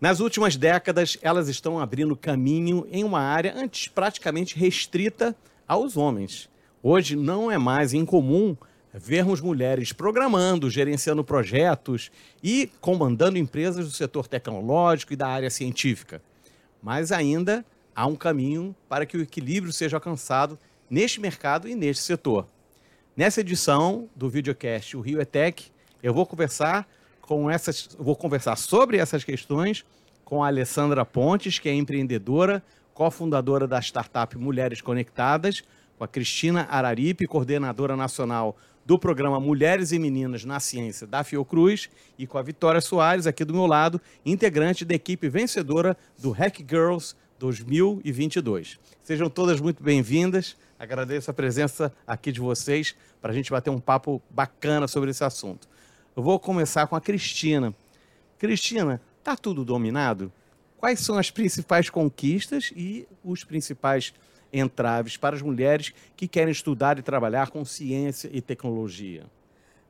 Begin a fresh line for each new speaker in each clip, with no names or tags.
Nas últimas décadas, elas estão abrindo caminho em uma área antes praticamente restrita aos homens. Hoje não é mais incomum vermos mulheres programando, gerenciando projetos e comandando empresas do setor tecnológico e da área científica. Mas ainda há um caminho para que o equilíbrio seja alcançado neste mercado e neste setor. Nessa edição do videocast O Rio Etec, eu vou conversar com essas, vou conversar sobre essas questões com a Alessandra Pontes, que é empreendedora, cofundadora da startup Mulheres Conectadas, com a Cristina Araripe, coordenadora nacional do programa Mulheres e Meninas na Ciência da Fiocruz, e com a Vitória Soares, aqui do meu lado, integrante da equipe vencedora do Hack Girls 2022. Sejam todas muito bem-vindas. Agradeço a presença aqui de vocês para a gente bater um papo bacana sobre esse assunto. Eu vou começar com a Cristina. Cristina, tá tudo dominado? Quais são as principais conquistas e os principais entraves para as mulheres que querem estudar e trabalhar com ciência e tecnologia?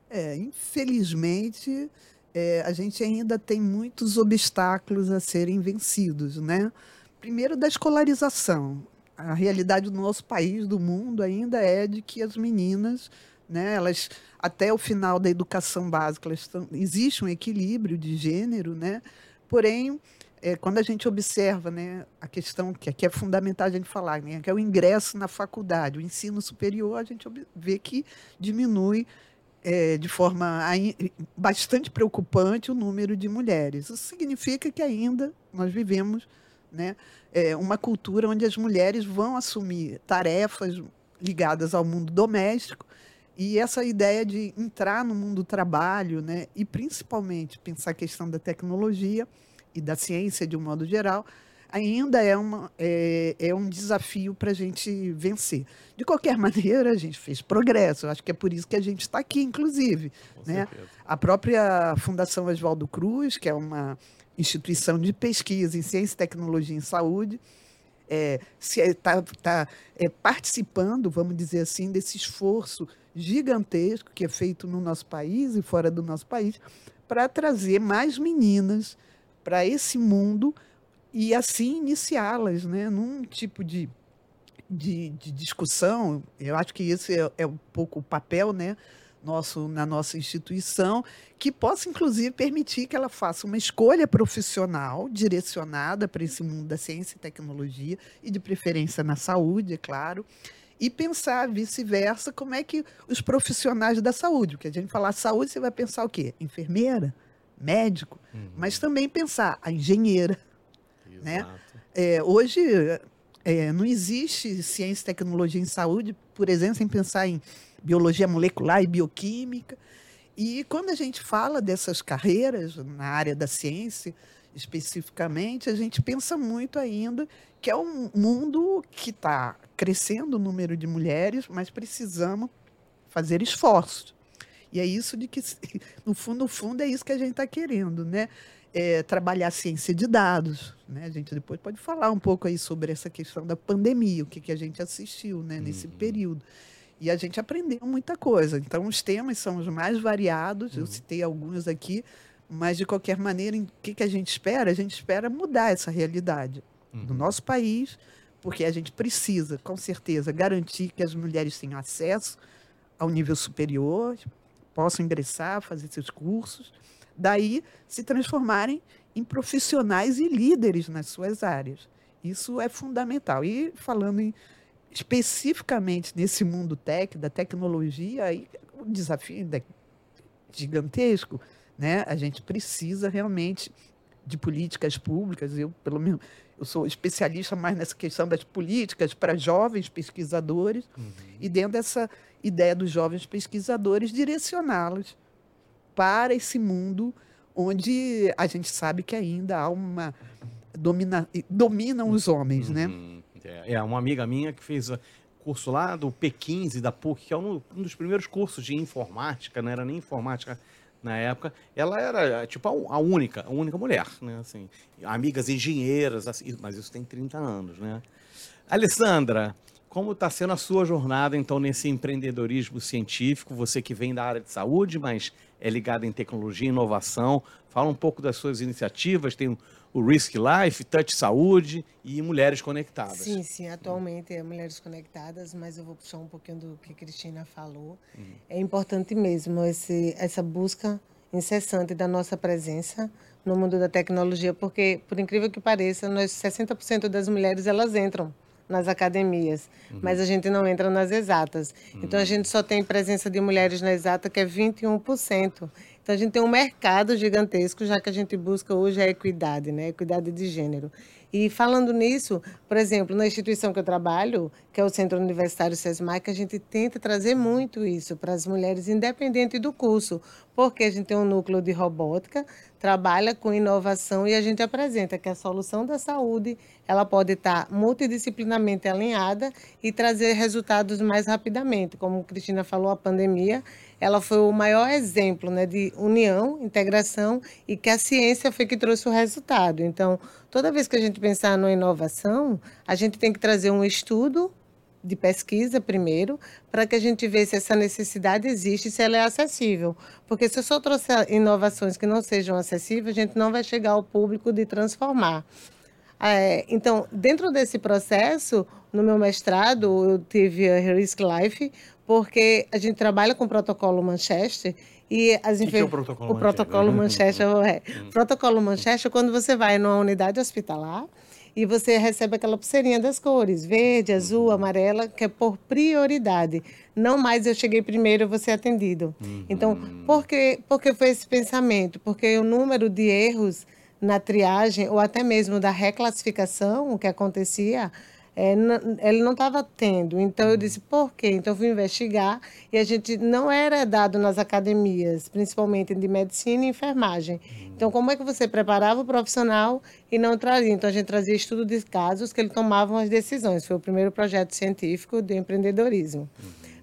É, infelizmente, é, a gente ainda tem muitos obstáculos a serem vencidos, né? Primeiro, da escolarização. A realidade do nosso país, do mundo, ainda é de que as meninas, né, elas até o final da educação básica, elas tão, existe um equilíbrio de gênero, né? Porém, é, quando a gente observa né, a questão que aqui é fundamental a gente falar, né, que é o ingresso na faculdade, o ensino superior, a gente vê que diminui é, de forma bastante preocupante o número de mulheres. Isso significa que ainda nós vivemos né, é, uma cultura onde as mulheres vão assumir tarefas ligadas ao mundo doméstico e essa ideia de entrar no mundo do trabalho né, e principalmente pensar a questão da tecnologia e da ciência de um modo geral, ainda é, uma, é, é um desafio para a gente vencer. De qualquer maneira, a gente fez progresso. acho que é por isso que a gente está aqui, inclusive. né? A própria Fundação Oswaldo Cruz, que é uma instituição de pesquisa em ciência, tecnologia e saúde, é, tá, tá, é, participando, vamos dizer assim, desse esforço gigantesco que é feito no nosso país e fora do nosso país para trazer mais meninas para esse mundo e assim iniciá-las né, num tipo de, de, de, discussão. Eu acho que esse é, é um pouco o papel né, nosso na nossa instituição, que possa, inclusive, permitir que ela faça uma escolha profissional direcionada para esse mundo da ciência e tecnologia, e de preferência na saúde, é claro, e pensar vice-versa como é que os profissionais da saúde, porque a gente falar saúde, você vai pensar o quê? Enfermeira? médico, uhum. mas também pensar a engenheira. Né? É, hoje é, não existe ciência e tecnologia em saúde, por exemplo, sem pensar em biologia molecular e bioquímica. E quando a gente fala dessas carreiras na área da ciência, especificamente, a gente pensa muito ainda que é um mundo que está crescendo o número de mulheres, mas precisamos fazer esforços. E é isso de que, no fundo, no fundo, é isso que a gente está querendo, né? É, trabalhar a ciência de dados. Né? A gente depois pode falar um pouco aí sobre essa questão da pandemia, o que, que a gente assistiu né, nesse uhum. período. E a gente aprendeu muita coisa. Então, os temas são os mais variados, uhum. eu citei alguns aqui, mas, de qualquer maneira, o que, que a gente espera? A gente espera mudar essa realidade uhum. do nosso país, porque a gente precisa, com certeza, garantir que as mulheres tenham acesso ao nível superior, possam ingressar, fazer seus cursos, daí se transformarem em profissionais e líderes nas suas áreas. Isso é fundamental. E falando em, especificamente nesse mundo tech, da tecnologia, aí o desafio é gigantesco. Né? A gente precisa realmente de políticas públicas. Eu, pelo menos, eu sou especialista mais nessa questão das políticas para jovens pesquisadores uhum. e dentro dessa ideia dos jovens pesquisadores direcioná-los para esse mundo onde a gente sabe que ainda há uma domina, dominam os homens, né?
uhum. né? É, uma amiga minha que fez curso lá do P15 da PUC, que é um, um dos primeiros cursos de informática, não era nem informática na época, ela era tipo a, única, a única mulher, né? Assim, amigas engenheiras, assim, mas isso tem 30 anos, né? Alessandra, como está sendo a sua jornada, então, nesse empreendedorismo científico? Você que vem da área de saúde, mas é ligado em tecnologia e inovação. Fala um pouco das suas iniciativas. Tem o Risk Life, Touch Saúde e Mulheres Conectadas.
Sim, sim. Atualmente é Mulheres Conectadas, mas eu vou puxar um pouquinho do que a Cristina falou. Uhum. É importante mesmo esse, essa busca incessante da nossa presença no mundo da tecnologia, porque, por incrível que pareça, nós 60% das mulheres elas entram nas academias, uhum. mas a gente não entra nas exatas. Uhum. Então a gente só tem presença de mulheres na exata que é 21%. Então a gente tem um mercado gigantesco, já que a gente busca hoje a equidade, né? Equidade de gênero. E falando nisso, por exemplo, na instituição que eu trabalho, que é o Centro Universitário SESMAC, a gente tenta trazer muito isso para as mulheres, independente do curso, porque a gente tem um núcleo de robótica, trabalha com inovação e a gente apresenta que a solução da saúde ela pode estar multidisciplinarmente alinhada e trazer resultados mais rapidamente. Como a Cristina falou, a pandemia ela foi o maior exemplo né, de união, integração e que a ciência foi que trouxe o resultado. Então, toda vez que a gente pensar numa inovação, a gente tem que trazer um estudo de pesquisa primeiro, para que a gente veja se essa necessidade existe se ela é acessível. Porque se eu só trouxer inovações que não sejam acessíveis, a gente não vai chegar ao público de transformar. É, então, dentro desse processo, no meu mestrado, eu tive a Risk Life, porque a gente trabalha com o protocolo Manchester e as
que que é o protocolo,
o protocolo Manchester é, hum. protocolo Manchester é quando você vai numa unidade hospitalar e você recebe aquela pulseirinha das cores, verde, azul, uhum. amarela, que é por prioridade. Não mais eu cheguei primeiro, eu vou ser atendido. Uhum. Então, por que, por que foi esse pensamento? Porque o número de erros na triagem, ou até mesmo da reclassificação, o que acontecia, é, ele não estava tendo. Então eu disse, por quê? Então eu fui investigar e a gente não era dado nas academias, principalmente de medicina e enfermagem. Então como é que você preparava o profissional e não trazia? Então a gente trazia estudo de casos que ele tomavam as decisões. Foi o primeiro projeto científico de empreendedorismo.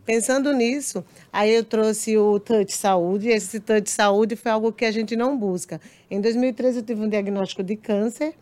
Pensando nisso, aí eu trouxe o Touch Saúde. Esse Touch Saúde foi algo que a gente não busca. Em 2013 eu tive um diagnóstico de câncer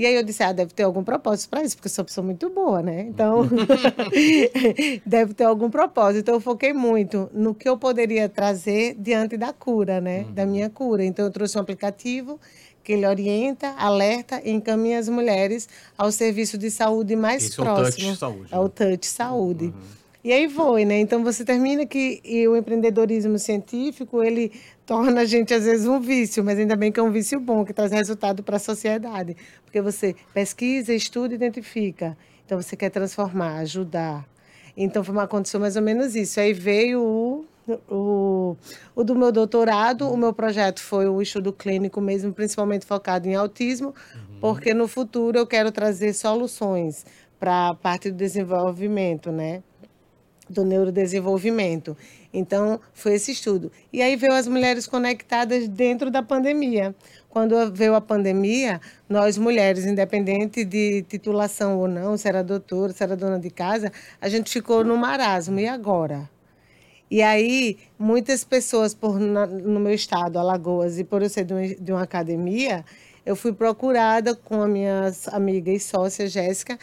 e aí eu disse, ah, deve ter algum propósito para isso, porque eu sou uma pessoa muito boa, né? Então, deve ter algum propósito. Então, eu foquei muito no que eu poderia trazer diante da cura, né? Uhum. Da minha cura. Então, eu trouxe um aplicativo que ele orienta, alerta e encaminha as mulheres ao serviço de saúde mais Esse próximo. É o Touch Saúde. É o né? Touch Saúde. Uhum. E aí foi, né? Então você termina que o empreendedorismo científico, ele torna a gente às vezes um vício, mas ainda bem que é um vício bom, que traz resultado para a sociedade. Porque você pesquisa, estuda, identifica. Então você quer transformar, ajudar. Então foi uma condição mais ou menos isso. Aí veio o, o, o do meu doutorado, o meu projeto foi o estudo clínico mesmo, principalmente focado em autismo, uhum. porque no futuro eu quero trazer soluções para a parte do desenvolvimento, né? Do neurodesenvolvimento. Então, foi esse estudo. E aí veio as mulheres conectadas dentro da pandemia. Quando veio a pandemia, nós mulheres, independente de titulação ou não, se era doutora, se era dona de casa, a gente ficou no marasmo. E agora? E aí, muitas pessoas, por, no meu estado, Alagoas, e por eu ser de uma, de uma academia, eu fui procurada com a minha amiga e sócia Jéssica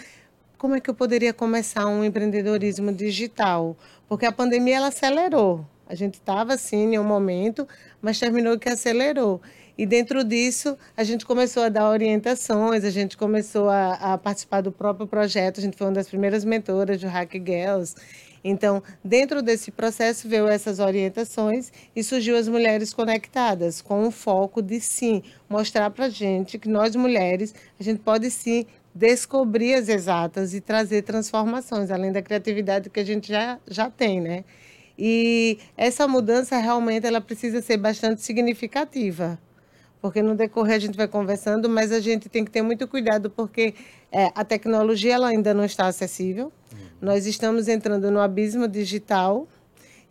como é que eu poderia começar um empreendedorismo digital? Porque a pandemia ela acelerou. A gente estava assim em um momento, mas terminou que acelerou. E dentro disso, a gente começou a dar orientações, a gente começou a, a participar do próprio projeto. A gente foi uma das primeiras mentoras do Hack Girls. Então, dentro desse processo, veio essas orientações e surgiu as mulheres conectadas, com o foco de sim mostrar para a gente que nós mulheres, a gente pode sim descobrir as exatas e trazer transformações, além da criatividade que a gente já, já tem, né? E essa mudança realmente ela precisa ser bastante significativa, porque no decorrer a gente vai conversando, mas a gente tem que ter muito cuidado porque é, a tecnologia ela ainda não está acessível. Uhum. Nós estamos entrando no abismo digital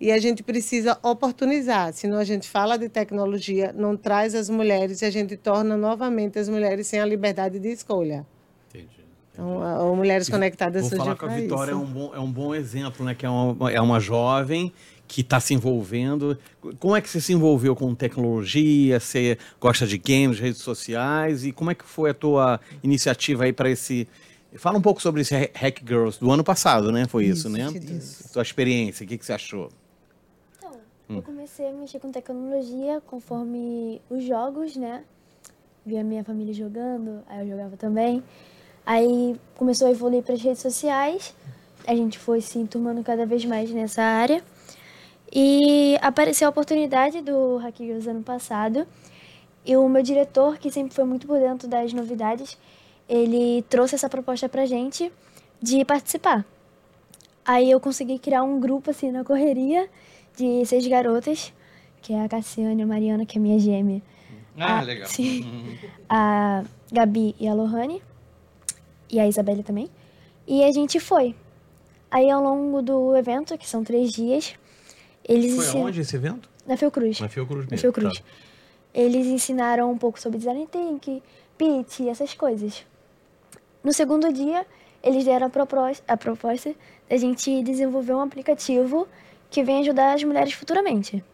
e a gente precisa oportunizar. Senão a gente fala de tecnologia, não traz as mulheres e a gente torna novamente as mulheres sem a liberdade de escolha. Então, Mulheres Conectadas
Vou falar com a Vitória, é um, bom, é um bom exemplo, né? Que é uma, é uma jovem que está se envolvendo. Como é que você se envolveu com tecnologia? Você gosta de games, redes sociais? E como é que foi a tua iniciativa aí para esse Fala um pouco sobre esse Hack Girls do ano passado, né? Foi isso,
Isso,
né?
isso.
Sua experiência, o que, que você achou?
Então, eu comecei a mexer com tecnologia conforme os jogos, né? Vi a minha família jogando, aí eu jogava também. Aí começou a evoluir para as redes sociais, a gente foi se enturmando cada vez mais nessa área. E apareceu a oportunidade do Hack Girls ano passado. E o meu diretor, que sempre foi muito por dentro das novidades, ele trouxe essa proposta pra gente de participar. Aí eu consegui criar um grupo assim na correria de seis garotas, que é a Cassiane, a Mariana, que é minha gêmea.
Ah,
a-
legal.
Sim. A Gabi e a Lohane. E a Isabelle também. E a gente foi. Aí ao longo do evento, que são três dias, eles
Foi
ensinam.
aonde esse evento?
Na Fiocruz.
Na Fiocruz
Na
mesmo.
Fiocruz.
tá.
Eles ensinaram um pouco sobre design thinking, pitch, essas coisas. No segundo dia, eles deram a propos- a proposta da gente desenvolver um aplicativo que vem ajudar as mulheres futuramente.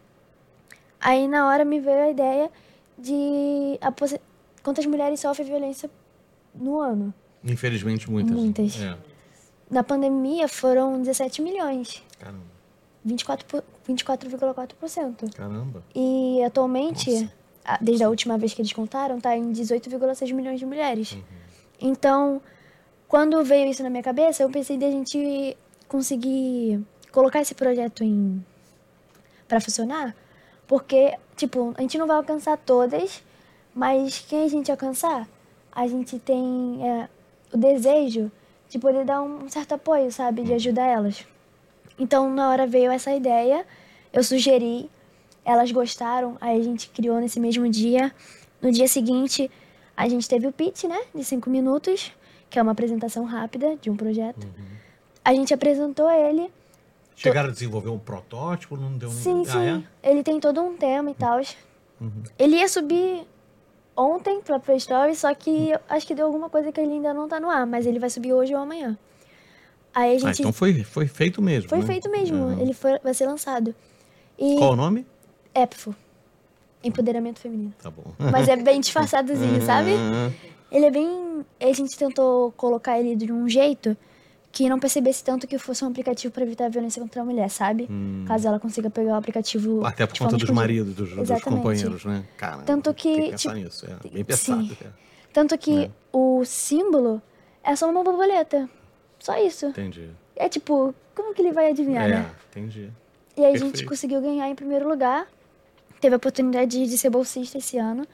Aí, na hora, me veio a ideia de a quantas mulheres sofrem violência no ano.
Infelizmente, muitas.
Muitas.
É.
Na pandemia, foram 17 milhões,
Caramba.
24 por- 24,4%.
Caramba.
E atualmente, a- desde a última vez que eles contaram, tá em 18,6 milhões de mulheres. Então, quando veio isso na minha cabeça, eu pensei de a gente conseguir colocar esse projeto em para funcionar, porque, tipo, a gente não vai alcançar todas, mas quem a gente alcançar, a gente tem é, o desejo de poder dar um certo apoio, sabe, de ajudar elas. Então, na hora veio essa ideia, eu sugeri, elas gostaram, aí a gente criou nesse mesmo dia. No dia seguinte, a gente teve o pitch, né, de cinco minutos, que é uma apresentação rápida de um projeto. A gente apresentou ele,
Chegaram a desenvolver um protótipo, não deu
sim,
ah,
sim,
é?
ele tem todo um tema e tal. Ele ia subir ontem pra Play Store, só que acho que deu alguma coisa que ele ainda não tá no ar, mas ele vai subir hoje ou amanhã. Aí a
Ah,
gente...
então foi, foi feito mesmo.
Foi
né?
feito mesmo,
Aham.
ele foi, vai ser lançado. E
Qual o nome?
EPFO, Empoderamento Feminino.
Tá bom.
Mas é bem disfarçadozinho, sabe? Ele é bem. A gente tentou colocar ele de um jeito que não percebesse tanto que fosse um aplicativo para evitar a violência contra a mulher, sabe? Caso ela consiga pegar o aplicativo.
Hum. Até por
de
conta dos maridos, dos, dos companheiros, né? Cara,
Tanto que,
Tem que pensar
tipo,
nisso, é. Bem pensado.
sim.
é.
Tanto que o símbolo é só uma borboleta. Só isso.
Entendi.
É tipo, como que ele vai adivinhar,
É,
né?
entendi.
E aí a gente
Perfeito.
conseguiu ganhar em primeiro lugar. Teve a oportunidade de ser bolsista esse ano.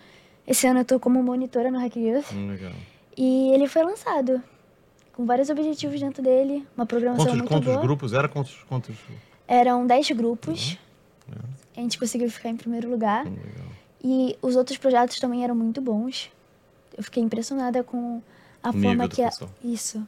Esse ano eu tô como monitora no Hack Youth.
Hum, legal.
E ele foi lançado. Com vários objetivos dentro dele. Uma programação
Quantos,
muito
quantos
boa.
grupos era? Quantos, quantos...
Eram 10 grupos. A gente conseguiu ficar em primeiro lugar.
Hum, legal.
E os outros projetos também eram muito bons. Eu fiquei impressionada com a forma que a... Isso.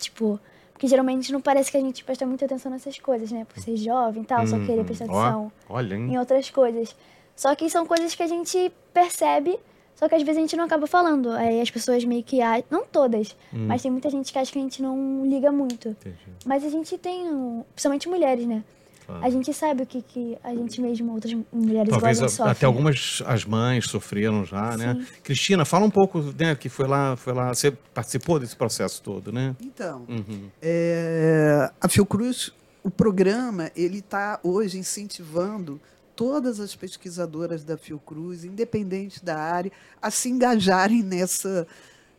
Tipo, porque geralmente não parece que a gente presta muita atenção nessas coisas, né? Por ser jovem e tal, só querer prestar
Uhum. Ó,
atenção
olha,
em outras coisas. Só que são coisas que a gente percebe, só que às vezes a gente não acaba falando. Aí as pessoas meio que. Não todas, mas tem muita gente que acha que a gente não liga muito.
Entendi.
Mas a gente tem, um- principalmente mulheres, né?
Claro.
A gente sabe o que, que a gente mesmo, outras mulheres
Talvez
iguais
a-
a,
até algumas as mães sofreram já, né?
Sim.
Cristina, fala um pouco, né? Que foi lá, foi lá, você participou desse processo todo, né?
Então,
Uhum.
é, a Fiocruz, o programa, ele está hoje incentivando todas as pesquisadoras da Fiocruz, independente da área, a se engajarem nessa,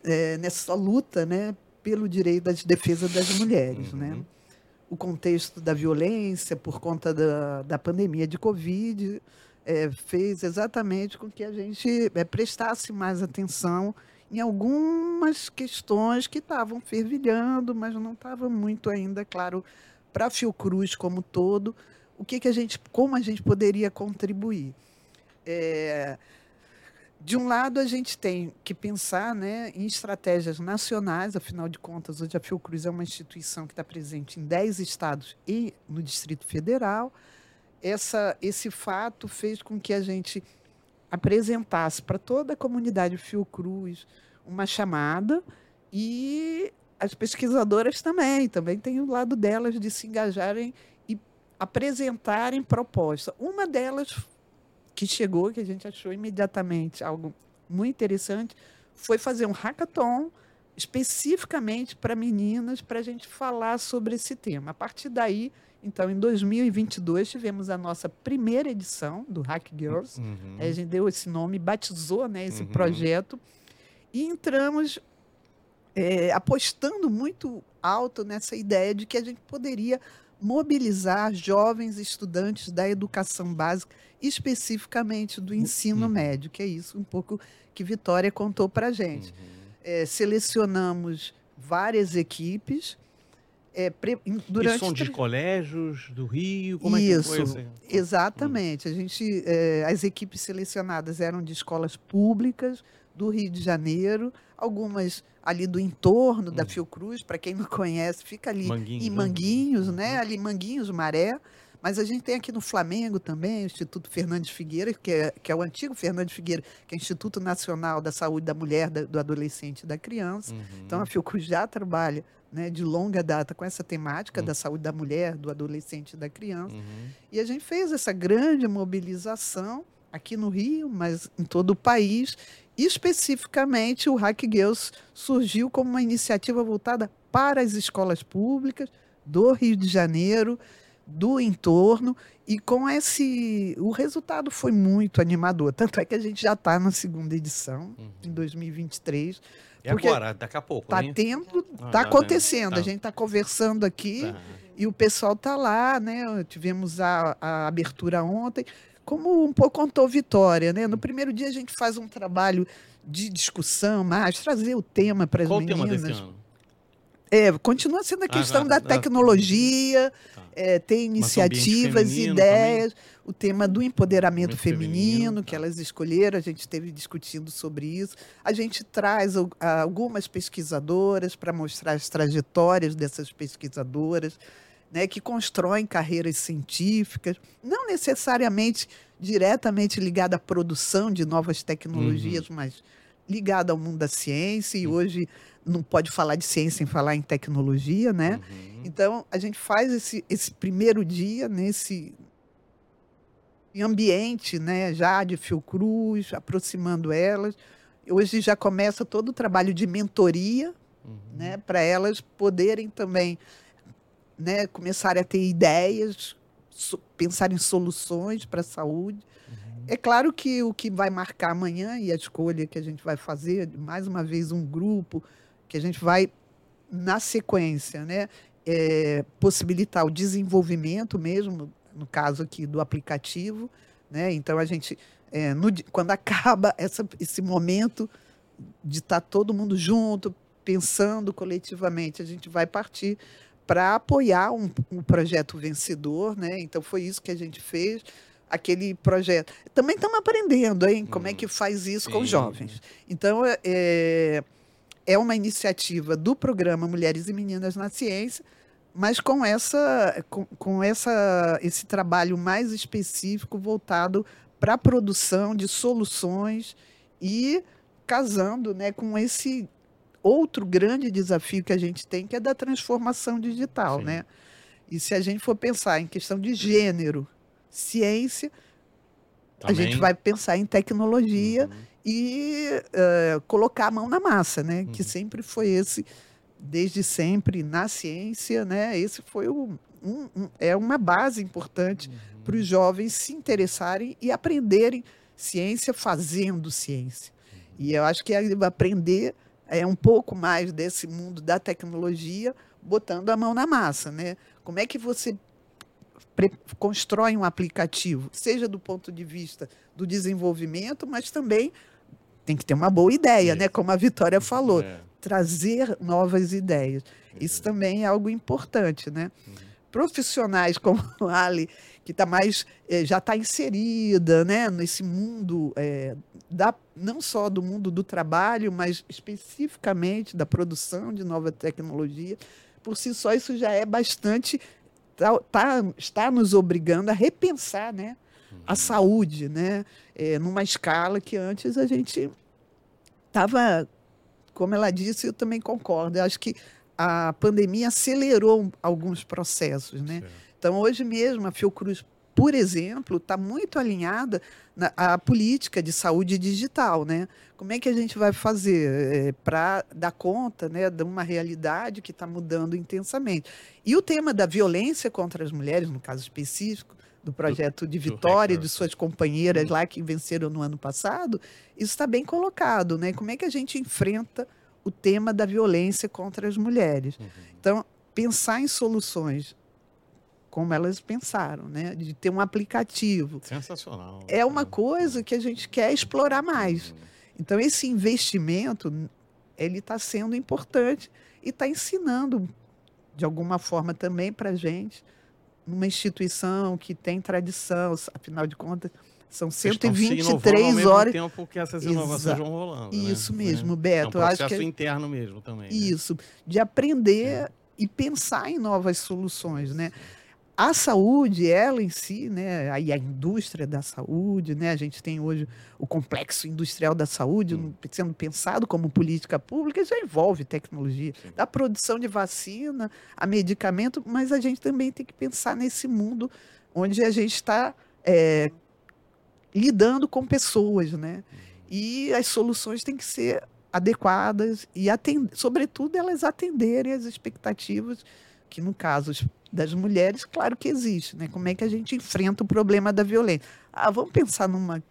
é, nessa luta né, pelo direito da defesa das mulheres. Né? O contexto da violência por conta da, da pandemia de Covid é, fez exatamente com que a gente é, prestasse mais atenção em algumas questões que estavam fervilhando, mas não estava muito ainda claro para a Fiocruz como todo o que, que a gente, como a gente poderia contribuir. É, de um lado, a gente tem que pensar né, em estratégias nacionais, afinal de contas, hoje a Fiocruz é uma instituição que está presente em 10 estados e no Distrito Federal. Essa, esse fato fez com que a gente apresentasse para toda a comunidade Fiocruz uma chamada e as pesquisadoras também, também tem o lado delas de se engajarem apresentarem propostas. Uma delas que chegou, que a gente achou imediatamente algo muito interessante, foi fazer um hackathon especificamente para meninas, para a gente falar sobre esse tema. A partir daí, então, em 2022, tivemos a nossa primeira edição do Hack Girls.
Uhum.
A gente deu esse nome, batizou né, esse
Uhum.
projeto e entramos é, apostando muito alto nessa ideia de que a gente poderia mobilizar jovens estudantes da educação básica, especificamente do ensino
Uhum.
médio, que é isso um pouco que Vitória contou para a gente.
Uhum.
É, selecionamos várias equipes. é, pre- durante
e são de colégios do Rio? Como é
Isso,
que foi? assim?
Exatamente. A gente, eh, as equipes selecionadas eram de escolas públicas do Rio de Janeiro, algumas ali do entorno da
Uhum.
Fiocruz, para quem não conhece, fica ali
Manguinhos,
em
né?
Manguinhos,
Uhum.
né? Ali Manguinhos, Maré. Mas a gente tem aqui no Flamengo também o Instituto Fernandes Figueira, que é, que é o antigo Fernandes Figueira, que é o Instituto Nacional da Saúde da Mulher, da- do Adolescente e da Criança.
Uhum.
Então, a Fiocruz já trabalha né, de longa data com essa temática
Uhum.
da saúde da mulher, do adolescente e da criança.
Uhum.
E a gente fez essa grande mobilização aqui no Rio, mas em todo o país. E, especificamente, o Hack Girls surgiu como uma iniciativa voltada para as escolas públicas do Rio de Janeiro, do entorno, e com esse. O resultado foi muito animador. Tanto é que a gente já está na segunda edição,
Uhum.
em 2023.
É
Porque
agora, daqui a pouco,
Está
né?
tendo,
Ah,
está
tá,
acontecendo.
tá.
A gente está conversando aqui.
Tá.
E o pessoal está lá, né? Tivemos a, a abertura ontem. Como um pouco contou Vitória, né? No primeiro dia a gente faz um trabalho de discussão, mais trazer o tema para as
Qual o tema
meninas.
desse ano?
É, continua sendo a questão
tá,
da
tá.
tecnologia,
Tá.
é, tem
Mas
iniciativas, ideias, o tema do empoderamento feminino,
feminino,
que
tá.
elas escolheram, a gente esteve discutindo sobre isso. A gente traz al- algumas pesquisadoras para mostrar as trajetórias dessas pesquisadoras, né, que constroem carreiras científicas, não necessariamente diretamente ligada à produção de novas tecnologias, mas ligada ao mundo da ciência, e
Uhum.
hoje não pode falar de ciência sem falar em tecnologia, né?
Uhum.
Então, a gente faz esse, esse primeiro dia nesse ambiente né, já de Fiocruz, aproximando elas. Hoje já começa todo o trabalho de mentoria
Uhum.
né, para elas poderem também né, começarem a ter ideias, so- pensar em soluções para a saúde.
Uhum.
É claro que o que vai marcar amanhã e a escolha que a gente vai fazer, mais uma vez, um grupo que a gente vai, na sequência, né, é, possibilitar o desenvolvimento mesmo, no caso aqui do aplicativo. Né? Então, a gente, é, no quando acaba essa, esse momento de estar todo mundo junto, pensando coletivamente, a gente vai partir para apoiar um, um projeto vencedor. Né? Então, foi isso que a gente fez aquele projeto. Também estamos aprendendo, hein? Como é
Hum,
que faz isso com os
sim.
jovens. Então, é- é, é uma iniciativa do programa Mulheres e Meninas na Ciência, mas com essa, com, com essa, esse trabalho mais específico voltado para a produção de soluções e casando né, com esse outro grande desafio que a gente tem, que é da transformação digital.
Sim.
Né? E se a gente for pensar em questão de gênero, ciência, a gente
Também.
vai pensar em tecnologia
Uhum.
e eh, colocar a mão na massa, né? Que
Uhum.
sempre foi esse, desde sempre na ciência, né? Esse foi o, um- um- é uma base importante
Uhum.
para os jovens se interessarem e aprenderem ciência fazendo ciência. E eu acho que é aprender é um pouco mais desse mundo da tecnologia, botando a mão na massa, né? Como é que você constrói um aplicativo, seja do ponto de vista do desenvolvimento, mas também tem que ter uma boa ideia, né? Como a Vitória falou,
É.
trazer novas ideias. Isso também é algo importante, né?
Uhum.
Profissionais como a Ali, que tá mais, eh, já está inserida né? nesse mundo, eh, da, não só do mundo do trabalho, mas especificamente da produção de nova tecnologia. Por si só, isso já é bastante. Tá, tá- está nos obrigando a repensar né? a saúde, né? Eh, numa escala que antes a gente estava, como ela disse, eu também concordo. Eu acho que a pandemia acelerou alguns processos, né?
Certo.
Então, hoje mesmo, a Fiocruz por exemplo, está muito alinhada na, à política de saúde digital. Né? Como é que a gente vai fazer é, para dar conta né, de uma realidade que está mudando intensamente? E o tema da violência contra as mulheres, no caso específico, do projeto de Vitória, de suas companheiras lá que venceram no ano passado, isso está bem colocado. Né? Como é que a gente enfrenta o tema da violência contra as mulheres? Uhum. Então, pensar em soluções como elas pensaram, né? De ter um aplicativo.
Sensacional.
É uma coisa que a gente quer explorar mais. Uhum. Então, esse investimento, ele está sendo importante e está ensinando, de alguma forma, também para a gente, numa instituição que tem tradição, afinal de contas, são 123 horas.
Ao tempo que essas inovações Exa vão rolando.
Né? Isso
né?
mesmo, Beto.
É um processo que... interno mesmo também.
Né? Isso, né? de aprender é. e pensar em novas soluções, né? A saúde, ela em si, né, aí a indústria da saúde, né, a gente tem hoje o complexo industrial da saúde hum. sendo pensado como política pública, já envolve tecnologia, Sim. da produção de vacina a medicamento, mas a gente também tem que pensar nesse mundo onde a gente está é, lidando com pessoas, né, uhum. e as soluções têm que ser adequadas e, atend sobretudo, elas atenderem as expectativas que no caso das mulheres, claro que existe, né? Como é que a gente enfrenta o problema da violência? Ah, vamos pensar numa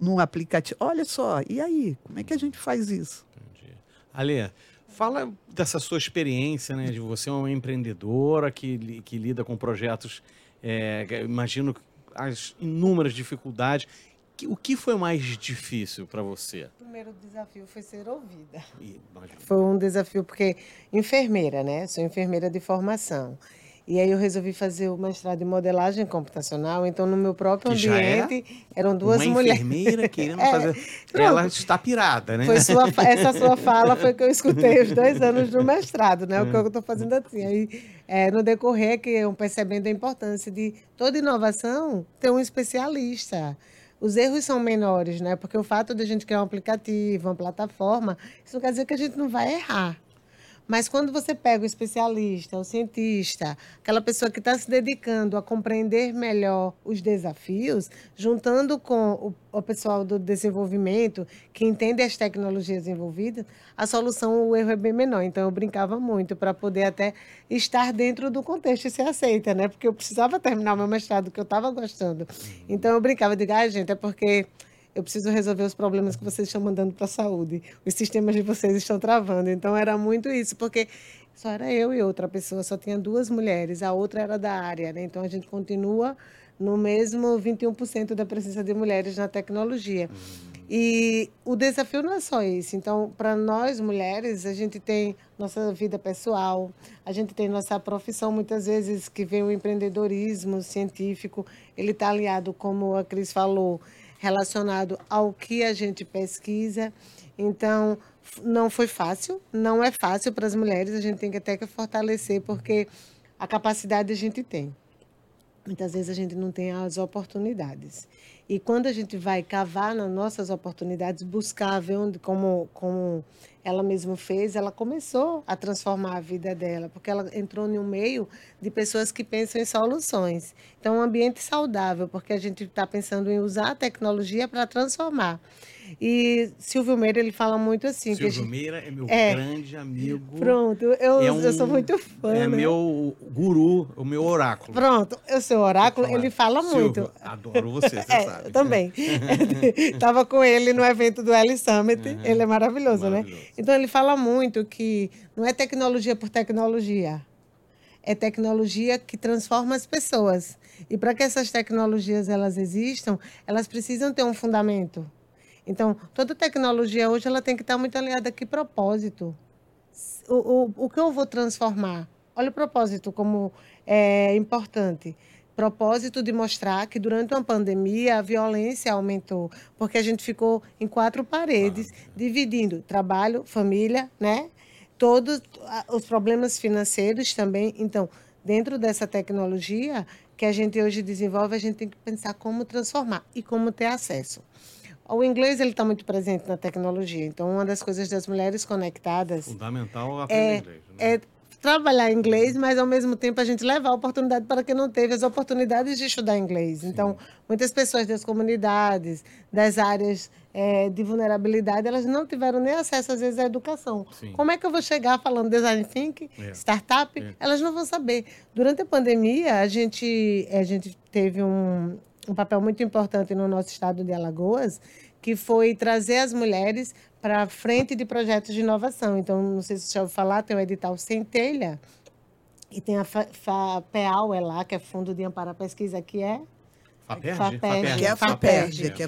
num aplicativo. Olha só, e aí? Como é que a gente faz isso?
Entendi. Ale, fala dessa sua experiência, né? De você é uma empreendedora que, que lida com projetos, é, imagino as inúmeras dificuldades o que foi mais difícil para você?
O primeiro desafio foi ser ouvida. Foi um desafio porque enfermeira, né? Sou enfermeira de formação. E aí eu resolvi fazer o mestrado em modelagem computacional, então no meu próprio que ambiente é eram duas
uma
mulheres.
enfermeira querendo é, fazer. Ela está pirada, né?
Foi sua, essa sua fala foi que eu escutei os dois anos do mestrado, né? O que eu estou fazendo assim. Aí, é, no decorrer, que eu percebendo a importância de toda inovação ter um especialista os erros são menores, né? Porque o fato de a gente criar um aplicativo, uma plataforma, isso não quer dizer que a gente não vai errar. Mas quando você pega o especialista, o cientista, aquela pessoa que está se dedicando a compreender melhor os desafios, juntando com o, o, pessoal do desenvolvimento, que entende as tecnologias envolvidas, a solução, o erro é bem menor. Então, eu brincava muito para poder até estar dentro do contexto e ser aceita, né? Porque eu precisava terminar o meu mestrado, que eu estava gostando. Então, eu brincava, de ah, gente, é porque eu preciso resolver os problemas que vocês estão mandando para a saúde. Os sistemas de vocês estão travando. Então era muito isso, porque só era eu e outra pessoa, só tinha duas mulheres, a outra era da área, né? Então a gente continua no mesmo 21% da presença de mulheres na tecnologia. E o desafio não é só esse. Então, para nós mulheres, a gente tem nossa vida pessoal, a gente tem nossa profissão, muitas vezes que vem o empreendedorismo científico, ele está aliado, como a Cris falou, relacionado ao que a gente pesquisa. Então, não foi fácil, não é fácil para as mulheres, a gente tem que até que fortalecer, porque a capacidade a gente tem. Muitas vezes a gente não tem as oportunidades. E quando a gente vai cavar nas nossas oportunidades, buscar ver onde, como, como ela mesma fez, ela começou a transformar a vida dela, porque ela entrou em um meio de pessoas que pensam em soluções. Então, um ambiente saudável, porque a gente está pensando em usar a tecnologia para transformar. E Silvio Meira, ele fala muito assim.
Silvio gente... Meira é meu é. grande amigo.
Pronto, eu, é um, eu sou muito fã.
É né? meu guru, o meu oráculo.
Pronto, o seu oráculo, ele fala Silvio, muito.
Adoro você, você
é,
sabe.
também. Estava com ele no evento do L Summit, uhum. ele é maravilhoso, né? maravilhoso, né? Então ele fala muito que não é tecnologia por tecnologia. É tecnologia que transforma as pessoas. E para que essas tecnologias elas existam, elas precisam ter um fundamento. Então, toda tecnologia hoje ela tem que estar muito alinhada que propósito. O, o, o que eu vou transformar? Olha o propósito como é importante. Propósito de mostrar que durante uma pandemia a violência aumentou, porque a gente ficou em quatro paredes, dividindo trabalho, família, né? Todos os problemas financeiros também. Então, dentro dessa tecnologia que a gente hoje desenvolve, a gente tem que pensar como transformar e como ter acesso. O inglês ele está muito presente na tecnologia. Então, uma das coisas das mulheres conectadas
fundamental aprender
é,
inglês.
Né? É trabalhar inglês, mas ao mesmo tempo a gente levar a oportunidade para quem não teve as oportunidades de estudar inglês. Então, muitas pessoas das comunidades, das áreas é, de vulnerabilidade, elas não tiveram nem acesso, às vezes, à educação.
Sim.
Como é que eu vou chegar falando design thinking,
É.
startup?
É.
Elas não vão saber. Durante a pandemia, a gente, a gente teve um, um papel muito importante no nosso estado de Alagoas, que foi trazer as mulheres para frente de projetos de inovação. Então, não sei se você já ouviu falar, tem o edital Centelha, e tem a Fa- FAPEAL, é lá, que é Fundo de Amparo à Pesquisa, que é
Faperj?
Faperj.
Que é a que é a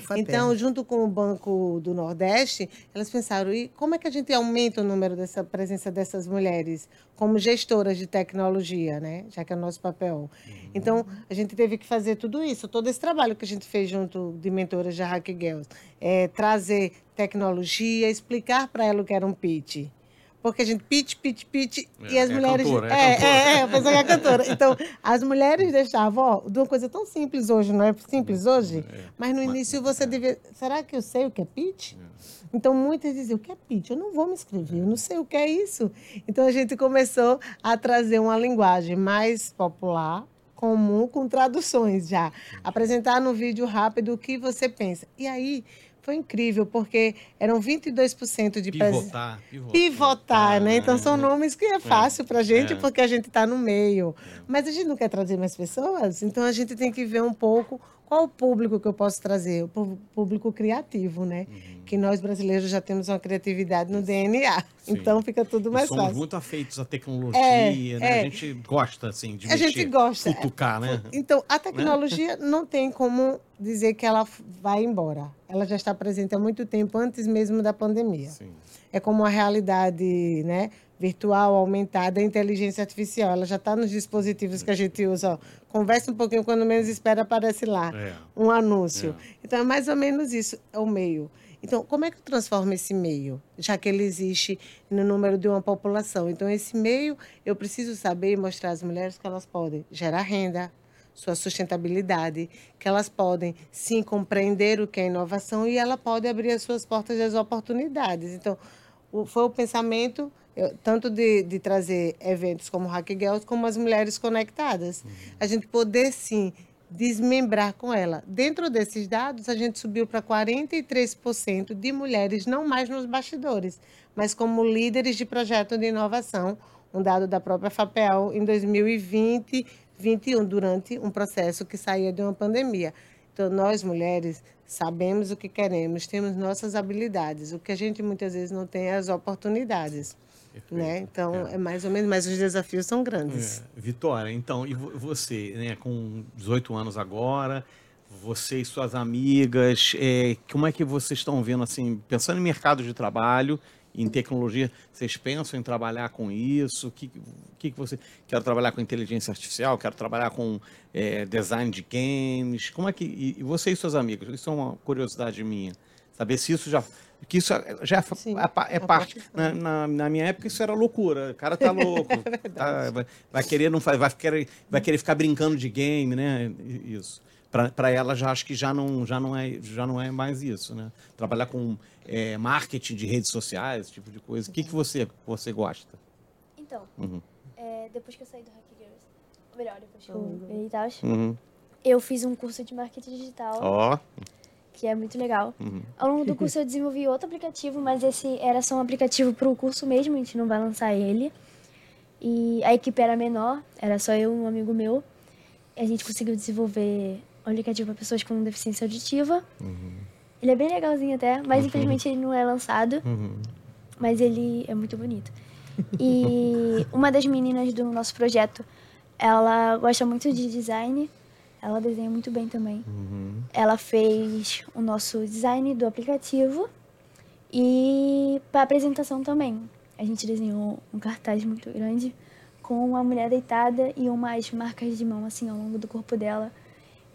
FAPERJ.
então, junto com o Banco do Nordeste, elas pensaram, e como é que a gente aumenta o número dessa presença dessas mulheres como gestoras de tecnologia, né? Já que é o nosso papel. Então, a gente teve que fazer tudo isso, todo esse trabalho que a gente fez junto de mentoras da Hack Girls, é, trazer tecnologia, explicar para ela o que era um pitch. Porque a gente pitch, pitch, pitch, e
É,
as
é
mulheres.
cantora, é
é,
cantora.
é, é, a pessoa que é cantora. Então, as mulheres deixavam, ó, de uma coisa tão simples hoje, não é simples hoje? Mas no início você devia. Será que eu sei o que é pitch? Então, muitas diziam, o que é pitch? Eu não vou me inscrever, eu não sei o que é isso. Então, a gente começou a trazer uma linguagem mais popular, comum, com traduções já. Apresentar no vídeo rápido o que você pensa. E aí, foi incrível, porque eram 22% de
Pivotar. Pivotar,
pivotar, né? Então são
é.
nomes que é fácil para a gente,
É.
porque a gente está no meio. Mas a gente não quer trazer mais pessoas, então a gente tem que ver um pouco qual o público que eu posso trazer, o público criativo, né?
Uhum.
Que nós brasileiros já temos uma criatividade no DNA,
Sim.
então fica tudo mais
somos
fácil.
muito afeitos à tecnologia,
É,
né?
é.
A gente gosta, assim, de
A gente
mexer,
gosta.
Futucar, né?
Então, a tecnologia não tem como dizer que ela vai embora. Ela já está presente há muito tempo, antes mesmo da pandemia.
Sim.
é como a realidade né, virtual aumentada, a inteligência artificial. Ela já está nos dispositivos que a gente usa. Ó. Conversa um pouquinho, quando menos espera, aparece lá
É.
um anúncio. Então, é mais ou menos isso, é o meio. Então, como é que eu transformo esse meio, já que ele existe no número de uma população? Então, esse meio, eu preciso saber e mostrar às mulheres que elas podem gerar renda, sua sustentabilidade, que elas podem, sim, compreender o que é inovação e ela pode abrir as suas portas das oportunidades. Então, foi o pensamento eu- tanto de, de trazer eventos como Hack Girls, como as mulheres conectadas. A gente poder, sim, desmembrar com ela. Dentro desses dados, a gente subiu para 43% de mulheres, não mais nos bastidores, mas como líderes de projeto de inovação, um dado da própria FAPEL em 2020, 2021, durante um processo que saía de uma pandemia. Então, nós mulheres sabemos o que queremos, temos nossas habilidades. O que a gente muitas vezes não tem é as oportunidades. Né? Então, é. mais ou menos, mas os desafios são grandes.
É. Vitória, então, e vo- você, né, com 18 anos agora, você e suas amigas, é, como é que vocês estão vendo, assim, pensando em mercado de trabalho, em tecnologia, vocês pensam em trabalhar com isso? O que, que que você... Quero trabalhar com inteligência artificial, quero trabalhar com é, design de games, como é que... E, você e suas amigas, isso é uma curiosidade minha, saber se isso já... Que isso já é,
Sim,
é é
é
parte. Na, na, na minha época isso era loucura. O cara tá louco. tá, vai, vai querer não vai querer, vai querer ficar brincando de game, né? Isso. Para ela já acho que já não, já não é já não é mais isso, né? Trabalhar com é, marketing de redes sociais, esse tipo de coisa. O que, que você você gosta?
Então,
Uhum.
é, depois que eu saí do Hack Girls, ou melhor, depois que eu ganhei e tal,
Uhum.
eu fiz um curso de marketing digital,
Ó.
que é muito legal.
Uhum.
Ao longo do curso eu desenvolvi outro aplicativo, mas esse era só um aplicativo para o curso mesmo, a gente não vai lançar ele. E a equipe era menor, era só eu e um amigo meu. E a gente conseguiu desenvolver aplicativo para pessoas com deficiência auditiva. Ele é bem legalzinho até, mas infelizmente ele não é lançado.
Uhum.
Mas ele é muito bonito. E uma das meninas do nosso projeto, ela gosta muito de design. Ela desenha muito bem também.
Uhum.
Ela fez o nosso design do aplicativo e para apresentação também. A gente desenhou um cartaz muito grande com uma mulher deitada e umas marcas de mão assim ao longo do corpo dela.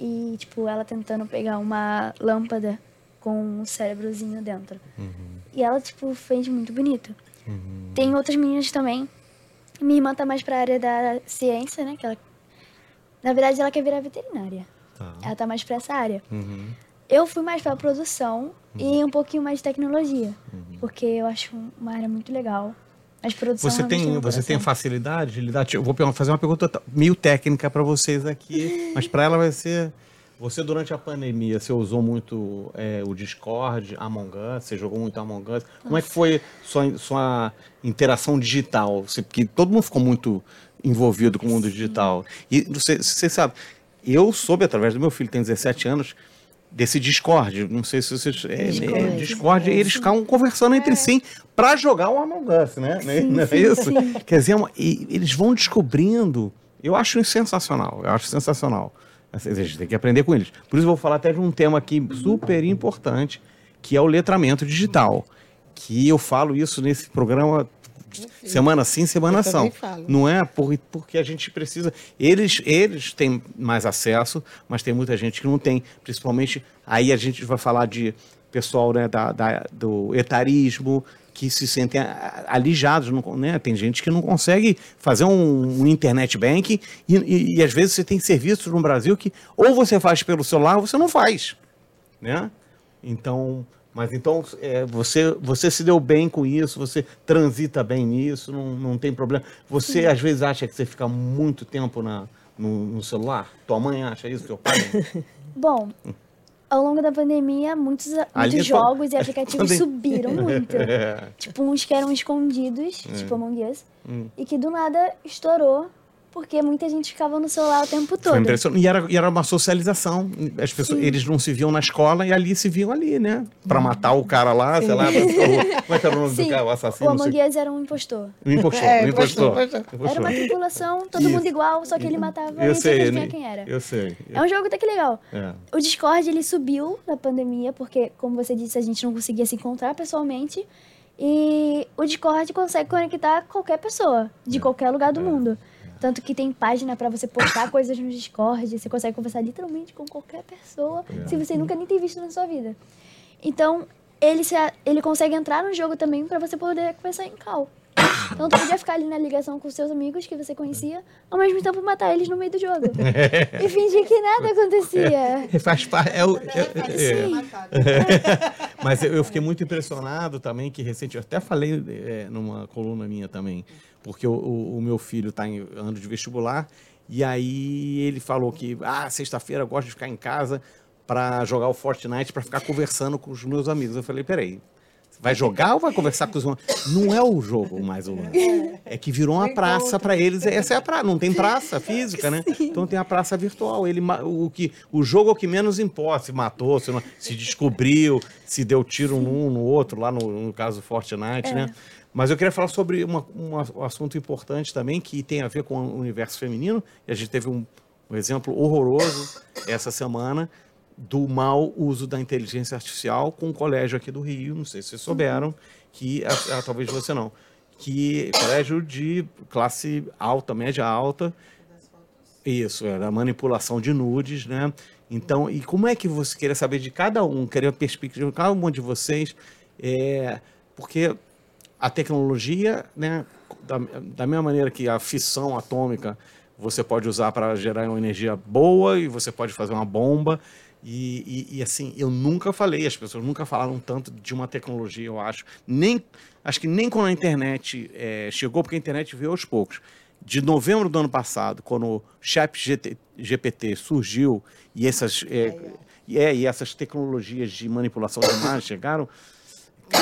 E tipo, ela tentando pegar uma lâmpada com um cérebrozinho dentro. E ela tipo fez muito bonito. Tem outras meninas também. Minha irmã tá mais pra área da ciência, né? Que ela, na verdade, ela quer virar veterinária.
Tá.
Ela tá mais pra essa área.
Uhum.
Eu fui mais pra produção e um pouquinho mais de tecnologia. Porque eu acho uma área muito legal. Mas produção
Você
realmente
tem, você tem facilidade de lidar? Eu vou fazer uma pergunta meio técnica para vocês aqui, mas para ela vai ser. Você, durante a pandemia, você usou muito é, o Discord, Among Us, você jogou muito Among Us. Como é que foi sua, sua interação digital? Você, porque todo mundo ficou muito envolvido com o mundo digital. E você, você sabe, eu soube, através do meu filho, tem 17 anos, desse Discord. Não sei se vocês. É,
Discord.
é, Discord, e eles ficavam conversando entre si para jogar o Among Us, né? Não é
sim,
isso?
sim.
Quer dizer, é eles vão descobrindo. Eu acho isso sensacional. Eu acho sensacional. Assim, A gente tem que aprender com eles. Por isso eu vou falar até de um tema aqui super importante, que é o letramento digital. Que eu falo isso nesse programa semana sim, semana
Eu
são. Não é por, porque a gente precisa. Eles, eles têm mais acesso, mas tem muita gente que não tem. Principalmente aí a gente vai falar de pessoal né, da, da- do etarismo que se sentem alijados, não, né? Tem gente que não consegue fazer um, um internet banking e, e- e às vezes você tem serviços no Brasil que ou você faz pelo celular ou você não faz, né? Então, mas então é, você você se deu bem com isso, você transita bem nisso, não, não tem problema. Você às vezes acha que você fica muito tempo na, no, no celular? Tua mãe acha isso? Teu pai?
Bom, ao longo da pandemia, muitos, muitos
foi-
jogos e aplicativos subiram muito.
É.
Tipo, uns que eram escondidos, tipo Among Us,
Hum.
e que do nada estourou, porque muita gente ficava no celular o tempo todo.
Foi impressionante. E era, e era uma socialização. As pessoas, eles não se viam na escola e ali se viam ali, né? Pra matar o cara lá, sei lá. pra- Como é que era o nome
Sim,
do cara, o
o
assassino? sei-
Among Us era um impostor.
O impostor.
É,
o impostor.
impostor.
Era uma tripulação, todo
Isso.
mundo igual, só que ele matava
Eu
e
sei,
adivinha quem era.
eu sei.
É um jogo até que legal.
É.
O Discord, ele subiu na pandemia, porque, como você disse, a gente não conseguia se encontrar pessoalmente. E o Discord consegue conectar qualquer pessoa, de qualquer lugar do mundo. Tanto que tem página pra você postar coisas no Discord, você consegue conversar literalmente com qualquer pessoa, se você nunca nem tem visto na sua vida. Então, ele, se, ele consegue entrar no jogo também pra você poder conversar em call. Então, tu podia ficar ali na ligação com seus amigos que você conhecia, ao mesmo tempo matar eles no meio do jogo. e fingir que nada acontecia.
Faz parte. É o, é- é-
Sim.
Mas eu, eu fiquei muito impressionado também, que recente, eu até falei é, numa coluna minha também, porque o, o- o meu filho está em ano de vestibular, e aí ele falou que, ah, sexta-feira eu gosto de ficar em casa para jogar o Fortnite, para ficar conversando com os meus amigos. Eu falei, peraí, vai jogar ou vai conversar com os? Não é o jogo mais o lance. É que virou uma praça para eles. Essa é a praça. Não tem praça física, né? Então tem a praça virtual. Ele, o, que, o jogo é o que menos importa. Se matou, se, não- se descobriu, se deu tiro num no outro, lá no, no caso do Fortnite, né? Mas eu queria falar sobre uma- um assunto importante também, que tem a ver com o universo feminino. E a gente teve um, um exemplo horroroso essa semana do mau uso da inteligência artificial com um colégio aqui do Rio, não sei se vocês souberam, que ah, ah, talvez você não, que colégio de classe alta, média alta, isso, era a manipulação de nudes, né? Então, e como é que você queria saber de cada um, queria a perspectiva de cada um de vocês, é, porque a tecnologia, né, da, da mesma maneira que a fissão atômica você pode usar para gerar uma energia boa e você pode fazer uma bomba. E, e- e, assim, eu nunca falei, as pessoas nunca falaram tanto de uma tecnologia, eu acho. Nem, acho que nem quando a internet eh, chegou, porque a internet veio aos poucos. De novembro do ano passado, quando o Chat GPT surgiu e essas, e é, e essas tecnologias de manipulação de imagens chegaram,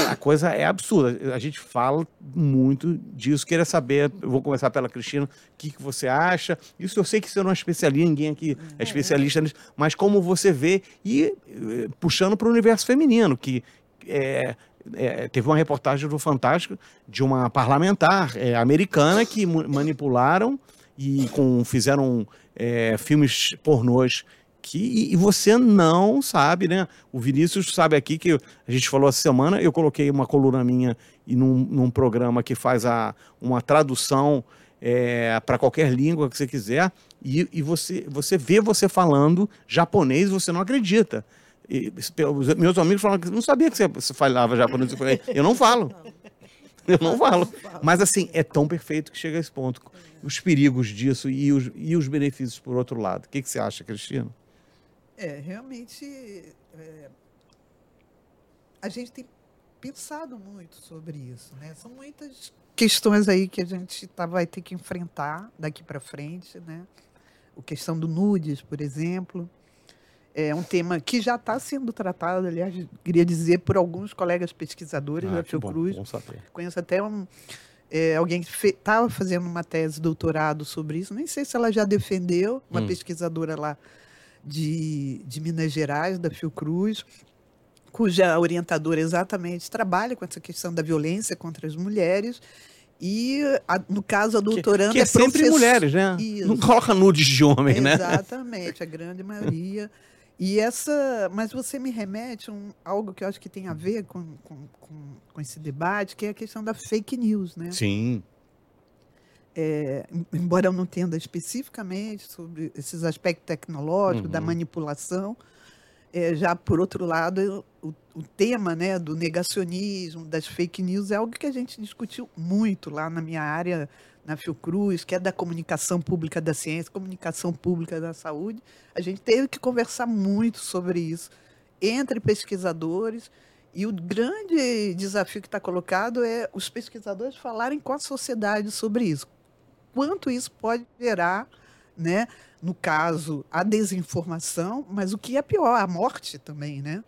A coisa é absurda. A gente fala muito disso. Queria saber, eu vou começar pela Cristina, o que, que você acha. Isso eu sei que você não é especialista, ninguém aqui é especialista nisso, mas como você vê, e eh, puxando para o universo feminino, que é, é, teve uma reportagem do Fantástico de uma parlamentar é, americana que manipularam e com, fizeram é, filmes pornôs que e- você não sabe, né? O Vinícius sabe aqui que a gente falou essa semana, eu coloquei uma coluna minha e num, num programa que faz a, uma tradução para qualquer língua que você quiser, e, e você, você vê você falando japonês, você não acredita. E, meus amigos falam que não sabia que você, falava japonês. Eu não falo. Eu não falo. Mas assim, é tão perfeito que chega a esse ponto. Os perigos disso e os, e os benefícios por outro lado. O que, que você acha, Cristina?
É, realmente é, a gente tem pensado muito sobre isso, né? São muitas questões aí que a gente tá, vai ter que enfrentar daqui para frente, né? A questão do nudes, por exemplo. É um tema que já está sendo tratado, aliás, queria dizer, por alguns colegas pesquisadores
Ah,
da
bom,
Fiocruz.
bom.
Conheço até um, é, alguém que estava fazendo uma tese de doutorado sobre isso. Nem sei se ela já defendeu, uma
Hum.
pesquisadora lá de, de Minas Gerais, da Fiocruz, cuja orientadora exatamente trabalha com essa questão da violência contra as mulheres. E, a- no caso, a doutoranda
Que é sempre
professor-
mulheres, né?
Isso.
Não coloca nudes de homem, né?
Exatamente, a grande maioria. E essa, mas você me remete a um, algo que eu acho que tem a ver com, com, com, com esse debate, que é a questão da fake news, né?
Sim.
É, em- embora eu não entenda especificamente sobre esses aspectos tecnológicos, da
Uhum.
manipulação, é, já por outro lado, eu- o, o tema né, do negacionismo, das fake news, é algo que a gente discutiu muito lá na minha área, na Fiocruz, que é da comunicação pública da ciência, comunicação pública da saúde. A gente teve que conversar muito sobre isso entre pesquisadores. E o grande desafio que está colocado é os pesquisadores falarem com a sociedade sobre isso. Quanto isso pode gerar, né, no caso, a desinformação, mas o que é pior, a morte também, né?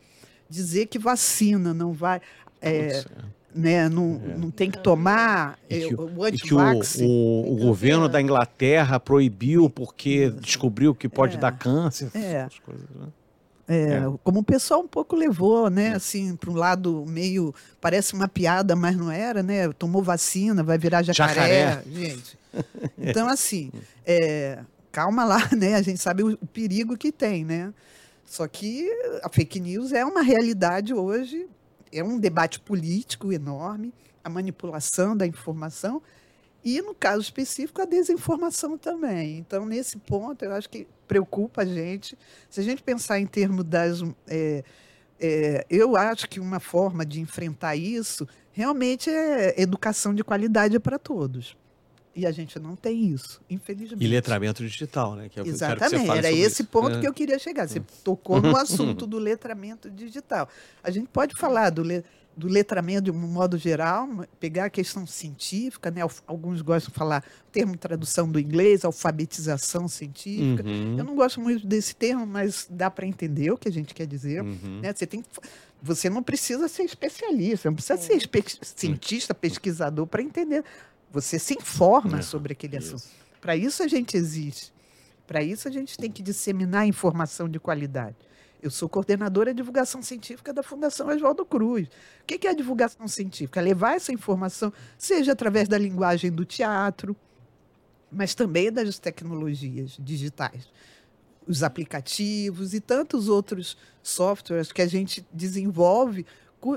Dizer que vacina não vai, é,
Putz,
né, não, não tem que tomar
E
é,
que,
o
que o,
antivax.
o, o governo da Inglaterra proibiu porque descobriu que pode
É.
dar câncer.
É.
essas coisas, né?
É, como o pessoal um pouco levou, né, assim, para um lado meio, parece uma piada, mas não era, né? Tomou vacina, vai virar jacaré,
Jacaré.
gente. Então, assim, é, calma lá, né? A gente sabe o, o perigo que tem, né? Só que a fake news é uma realidade hoje, é um debate político enorme, a manipulação da informação e, no caso específico, a desinformação também. Então, nesse ponto, eu acho que preocupa a gente. Se a gente pensar em termos das. é, é, eu acho que uma forma de enfrentar isso realmente é educação de qualidade para todos. E a gente não tem isso, infelizmente.
E letramento digital, né? Que que você
Exatamente,
fale
era esse
isso.
ponto
É.
que eu queria chegar. Você tocou no assunto do letramento digital. A gente pode falar do, le- do letramento de um modo geral, pegar a questão científica, né? Alguns gostam de falar o termo tradução do inglês, alfabetização científica.
Uhum,
Eu não gosto muito desse termo, mas dá para entender o que a gente quer dizer.
uhum.
né? Você, tem que você não precisa ser especialista, não precisa ser espe- cientista, pesquisador para entender. Você se informa
É,
sobre aquele
isso.
assunto. Para isso a gente existe. Para isso a gente tem que disseminar informação de qualidade. Eu sou coordenadora de divulgação científica da Fundação Oswaldo Cruz. O que é a divulgação científica? É levar essa informação, seja através da linguagem do teatro, mas também das tecnologias digitais, os aplicativos e tantos outros softwares que a gente desenvolve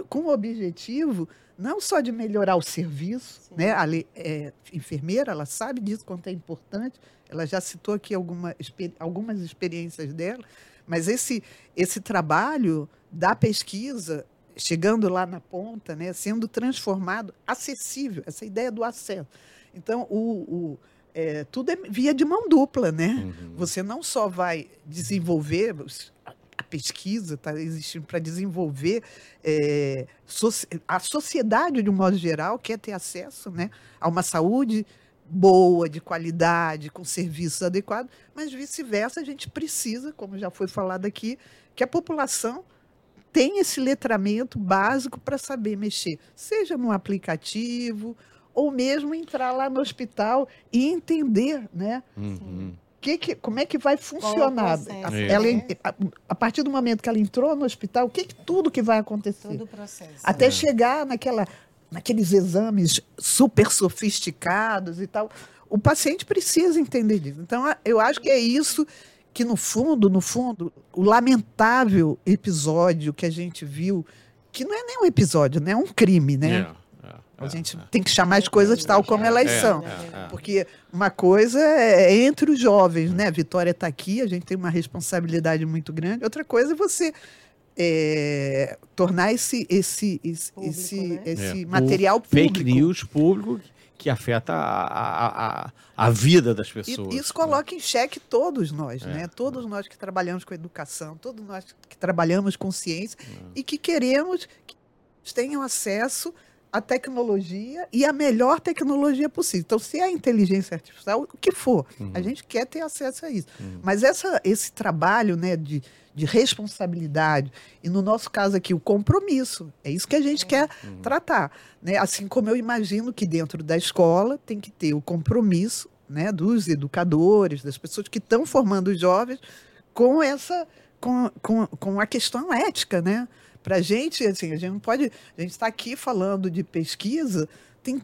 com o objetivo não só de melhorar o serviço, né? A é, enfermeira, ela sabe disso quanto é importante. Ela já citou aqui alguma, algumas experiências dela, mas esse esse trabalho da pesquisa chegando lá na ponta, né? Sendo transformado acessível, essa ideia do acesso. Então, o, o- é, tudo é via de mão dupla, né?
Uhum.
Você não só vai desenvolver, pesquisa está existindo para desenvolver é, a sociedade, de um modo geral, quer ter acesso né, a uma saúde boa, de qualidade, com serviços adequados, mas vice-versa, a gente precisa, como já foi falado aqui, que a população tenha esse letramento básico para saber mexer, seja no aplicativo ou mesmo entrar lá no hospital e entender, né?
Uhum.
Que que- como é que vai funcionar? A- ela a, a partir do momento que ela entrou no hospital, o que, que tudo que vai acontecer?
Todo o processo.
Até chegar naquela, naqueles exames super sofisticados e tal. O paciente precisa entender disso. Então, eu acho que é isso que, no fundo, no fundo, o lamentável episódio que a gente viu, que não é nem um episódio, né? É um crime, né?
É, é,
A gente
é.
tem que chamar as coisas tal como elas
É,
são.
é, é.
Porque uma coisa é entre os jovens, né? A Vitória está aqui, a gente tem uma responsabilidade muito grande. Outra coisa é você é, tornar esse, esse, esse,
Público,
esse,
né?
esse
É,
material público.
Fake news público que afeta a, a, a, a vida das
E
pessoas.
isso
né?
coloca em xeque todos nós,
É,
né? Todos nós que trabalhamos com educação, todos nós que trabalhamos com ciência
É.
e que queremos que tenham acesso a tecnologia e a melhor tecnologia possível. Então, se é a inteligência artificial, o que for,
Uhum.
a gente quer ter acesso a isso. Mas essa, esse trabalho né, de, de responsabilidade, e no nosso caso aqui, o compromisso, é isso que a gente quer
Uhum.
tratar. Né? Assim como eu imagino que dentro da escola tem que ter o compromisso né, dos educadores, das pessoas que estão formando os jovens com essa com, com, com a questão ética, né? Para a gente, assim, a gente não pode. A gente está aqui falando de pesquisa, tem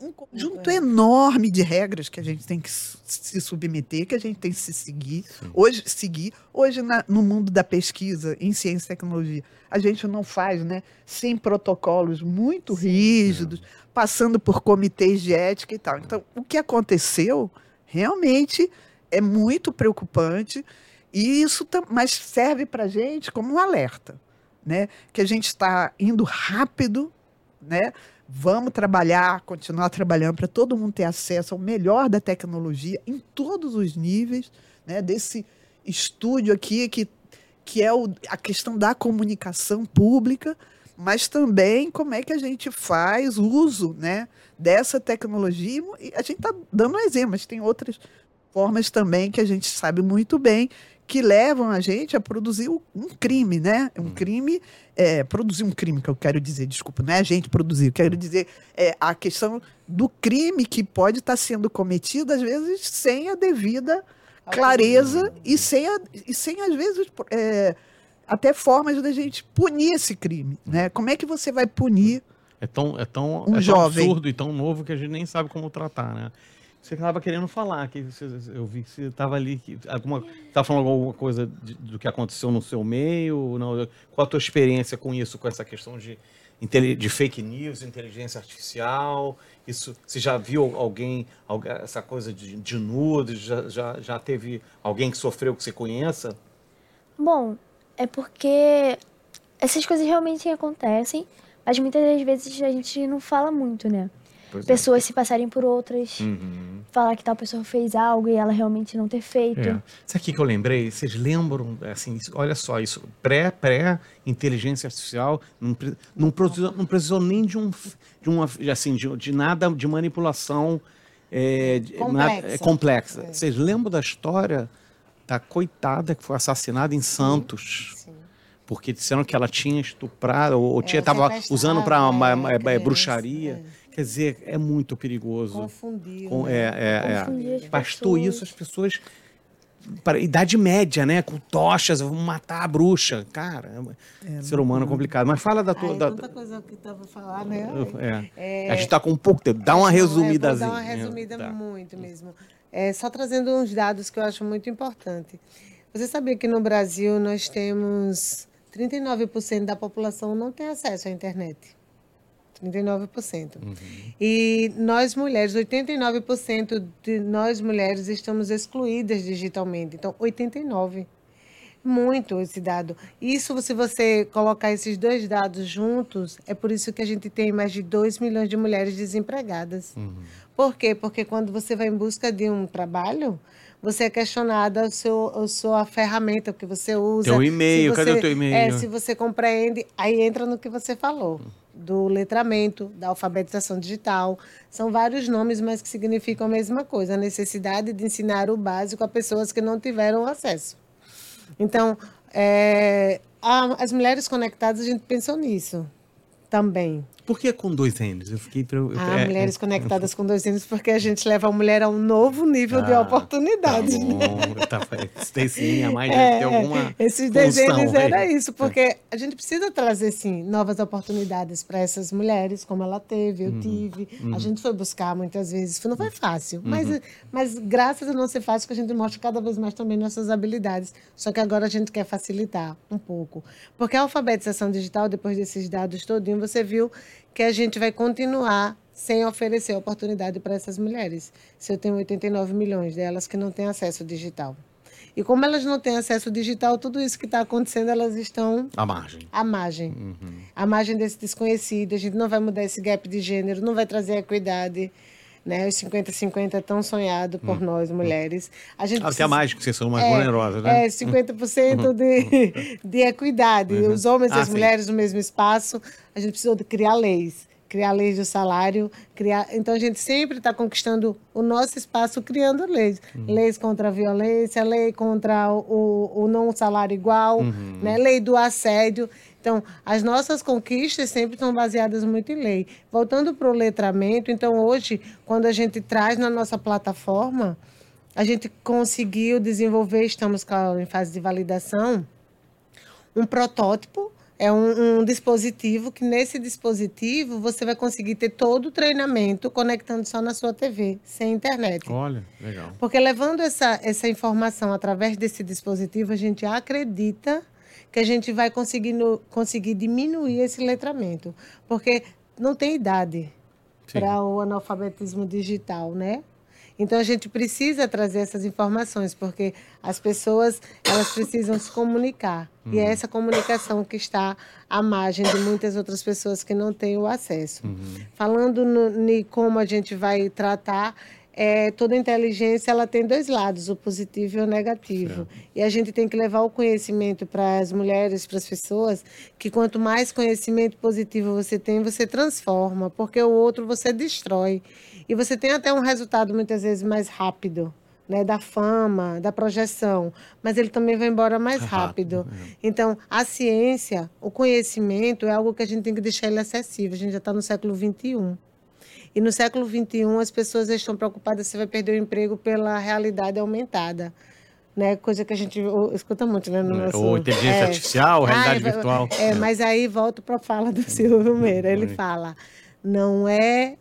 um conjunto enorme de regras que a gente tem que se submeter, que a gente tem que se seguir. Hoje, seguir. Hoje, na- no mundo da pesquisa em ciência e tecnologia, a gente não faz, né? Sem protocolos muito rígidos, passando por comitês de ética e tal. Então, o que aconteceu realmente é muito preocupante. E isso mas serve para a gente como um alerta, né? Que a gente está indo rápido, né? Vamos trabalhar, continuar trabalhando para todo mundo ter acesso ao melhor da tecnologia em todos os níveis, né? Desse estúdio aqui que, que é o, a questão da comunicação pública, mas também como é que a gente faz uso, né? Dessa tecnologia e a gente está dando um exemplo, mas tem outras formas também que a gente sabe muito bem que levam a gente a produzir um crime, né? Um crime, é, produzir um crime, que eu quero dizer, desculpa, não é a gente produzir, eu quero dizer é, a questão do crime que pode estar sendo cometido, às vezes, sem a devida clareza e sem, a- e sem às vezes, é, até formas da gente punir esse crime, né? Como é que você vai punir
É tão, é tão,
Um
é tão
jovem.
absurdo e tão novo que a gente nem sabe como tratar, né? Você estava querendo falar, que você- eu vi que você estava ali, que alguma, estava falando alguma coisa de- do que aconteceu no seu meio, não, qual a tua experiência com isso, com essa questão de, de fake news, inteligência artificial, isso, você já viu alguém, algu- essa coisa de, de nudes, já, já, já teve alguém que sofreu que você conheça?
Bom, é porque essas coisas realmente acontecem, mas muitas das vezes a gente não fala muito, né?
Pois é.
Pessoas se passarem por outras,
Uhum.
falar que tal pessoa fez algo e ela realmente não ter feito.
É. Sabe o que eu lembrei? Vocês lembram, assim, olha só, isso, pré, pré, inteligência artificial, não, não, precisou, não precisou nem de um, de uma, assim, de, de nada, de manipulação é, de- nada- é,
Complexa.
complexa. Vocês lembram da história da coitada que foi assassinada em Santos?
Sim.
Porque disseram que ela tinha estuprado, ou, ou tinha,
É,
estava usando para
é,
bruxaria. Quer dizer, é muito perigoso.
Confundiu.
Com-
né?
é, é, é.
Confundir as
Bastou
pessoas.
isso, as pessoas. Para idade média, né? Com tochas, vão matar a bruxa. Cara, é, ser humano é complicado. Mas fala da
Ai,
tua. da-
tanta coisa que tava falar, né?
é. A gente tá com um pouco tempo. Dá uma
é,
resumidazinha.
Vou dar uma resumida
Tá.
muito mesmo. É, só trazendo uns dados que eu acho muito importante. Você sabia que no Brasil nós temos 39% da população não tem acesso à internet? 39%. E nós mulheres, 89% de nós mulheres estamos excluídas digitalmente. Então, 89%. Muito esse dado. Isso, se você colocar esses dois dados juntos, é por isso que a gente tem mais de 2 milhões de mulheres desempregadas. Por quê? Porque quando você vai em busca de um trabalho, você é questionada o seu, a sua ferramenta que você usa.
Teu e-mail, cadê o teu e-mail?
É, se você compreende, aí entra no que você falou, do letramento, da alfabetização digital. São vários nomes, mas que significam a mesma coisa, a necessidade de ensinar o básico a pessoas que não tiveram acesso. Então, é, a- as mulheres conectadas, a gente pensou nisso também.
Por que com dois N's? Eu fiquei. eu-
Ah,
é,
mulheres
é,
conectadas com dois anos, porque a gente leva a mulher a um novo nível de
Ah,
oportunidades.
Tá
né?
bom, tá, tem sim, a mais
É,
ter alguma.
Esses desenhos
aí.
era isso, porque a gente precisa trazer, sim, novas oportunidades para essas mulheres, como ela teve,
Uhum.
eu tive. A gente foi buscar muitas vezes, não foi fácil,
Uhum.
mas, mas graças a não ser fácil, que a gente mostra cada vez mais também nossas habilidades. Só que agora a gente quer facilitar um pouco. Porque a alfabetização digital, depois desses dados todinho, você viu que a gente vai continuar sem oferecer oportunidade para essas mulheres. Se eu tenho 89 milhões delas que não têm acesso digital. E como elas não têm acesso digital, tudo isso que está acontecendo, elas estão
A margem.
à margem.
Uhum.
À margem desse desconhecido. A gente não vai mudar esse gap de gênero, não vai trazer equidade. Né? Os 50-50 é tão sonhado por nós, mulheres. A gente
Até
precisa-
mais, porque vocês são mais vulnerosas, né?
é, 50% de, de equidade. Os homens e as
Ah, sim.
mulheres no mesmo espaço. A gente precisou de criar leis criar leis do salário, criar. Então a gente sempre está conquistando o nosso espaço criando leis, uhum. leis contra a violência, lei contra o, o não salário igual, uhum. né? Lei do assédio. Então, as nossas conquistas sempre estão baseadas muito em lei. Voltando para o letramento, então hoje, quando a gente traz na nossa plataforma, a gente conseguiu desenvolver, estamos em fase de validação, um protótipo é um, um, dispositivo que nesse dispositivo você vai conseguir ter todo o treinamento conectando só na sua TV, sem internet.
Olha, legal.
Porque levando essa, essa informação através desse dispositivo, a gente acredita que a gente vai conseguir, no, conseguir diminuir esse letramento. Porque não tem idade para o analfabetismo digital, né? Então a gente precisa trazer essas informações, porque as pessoas elas precisam se comunicar. Uhum. E é uhum. essa comunicação que está à margem de muitas outras pessoas que não têm o acesso. Uhum. Falando em como a gente vai tratar, é, toda inteligência ela tem dois lados, o positivo e o negativo. E a gente tem que levar o conhecimento para as mulheres, para as pessoas, que quanto mais conhecimento positivo você tem, você transforma, porque o outro você destrói. E você tem até um resultado muitas vezes mais rápido. Né, da fama, da projeção, mas ele também vai embora mais rápido. é. Então, a ciência, o conhecimento é algo que a gente tem que deixar ele acessível. A gente já está no século XXI. E no século XXI, as pessoas estão preocupadas se vai perder o emprego pela realidade aumentada. Né? Coisa que a gente escuta muito, né? No
é, nosso, Ou inteligência é, artificial, realidade
ah,
virtual.
É, mas aí volto para a fala do Silvio Meira. Ele fala: não é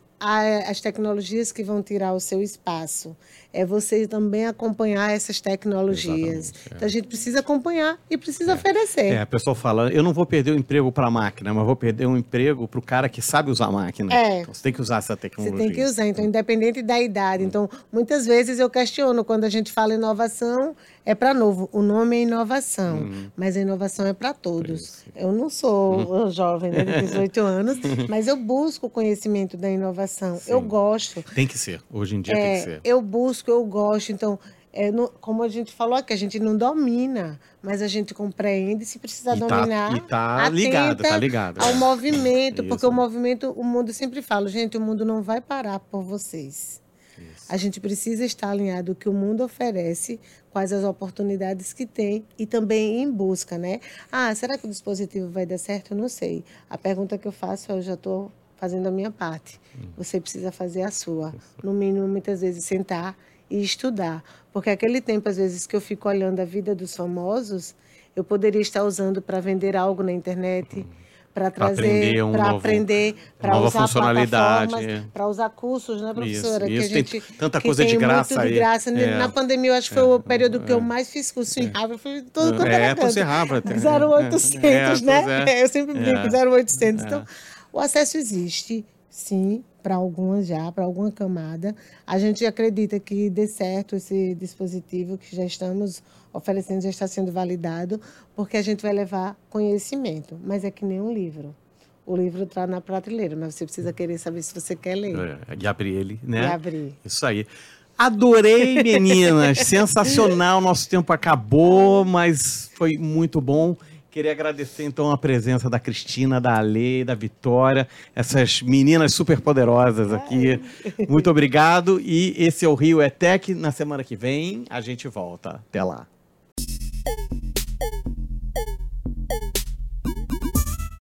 as tecnologias que vão tirar o seu espaço. É você também acompanhar essas tecnologias. É. Então a gente precisa acompanhar e precisa é. oferecer.
É, a pessoa fala, eu não vou perder o emprego para a máquina, mas vou perder um emprego para o cara que sabe usar a máquina.
É.
Então, você tem que usar essa tecnologia.
Você tem que usar, então, independente da idade. Então, muitas vezes eu questiono quando a gente fala inovação, é para novo. O nome é inovação, hum. mas a inovação é para todos. Eu não sou hum. jovem né, de 18 anos, mas eu busco o conhecimento da inovação. Sim. Eu gosto.
Tem que ser. Hoje em dia é, tem que ser.
Eu busco, eu gosto. Então, é, no, como a gente falou aqui, a gente não domina, mas a gente compreende se precisar e tá, dominar.
E tá ligado, tá ligado.
Ao é. movimento, porque o movimento, o mundo sempre fala, gente, o mundo não vai parar por vocês. Isso. A gente precisa estar alinhado o que o mundo oferece, quais as oportunidades que tem e também em busca, né? Ah, será que o dispositivo vai dar certo? Eu não sei. A pergunta que eu faço é, eu já estou fazendo a minha parte. Hum. Você precisa fazer a sua. No mínimo, muitas vezes, sentar e estudar. Porque aquele tempo, às vezes, que eu fico olhando a vida dos famosos, eu poderia estar usando para vender algo na internet. Hum para trazer, um para aprender, para usar funcionalidade, para usar cursos, né, professora?
Isso, isso. Que a gente, tem tanta coisa de graça
muito
aí.
de graça. É. Na pandemia, eu acho que foi é. o período que eu é. mais fiz curso em é. Harvard, foi todo quanto
é, por ser Harvard.
0800, é, né? Eu sempre brinco, 0800. Então, o acesso existe, sim, para algumas já, para alguma camada. A gente acredita que dê certo esse dispositivo que já estamos oferecendo, já está sendo validado, porque a gente vai levar conhecimento. Mas é que nem um livro. O livro está na prateleira, mas você precisa querer saber se você quer ler.
É, e abrir ele, né?
E abrir.
Isso aí. Adorei, meninas. Sensacional. Nosso tempo acabou, mas foi muito bom. Queria agradecer então a presença da Cristina, da Ale, da Vitória, essas meninas super poderosas aqui. Muito obrigado. E esse é o Rio Etec. Na semana que vem a gente volta. Até lá.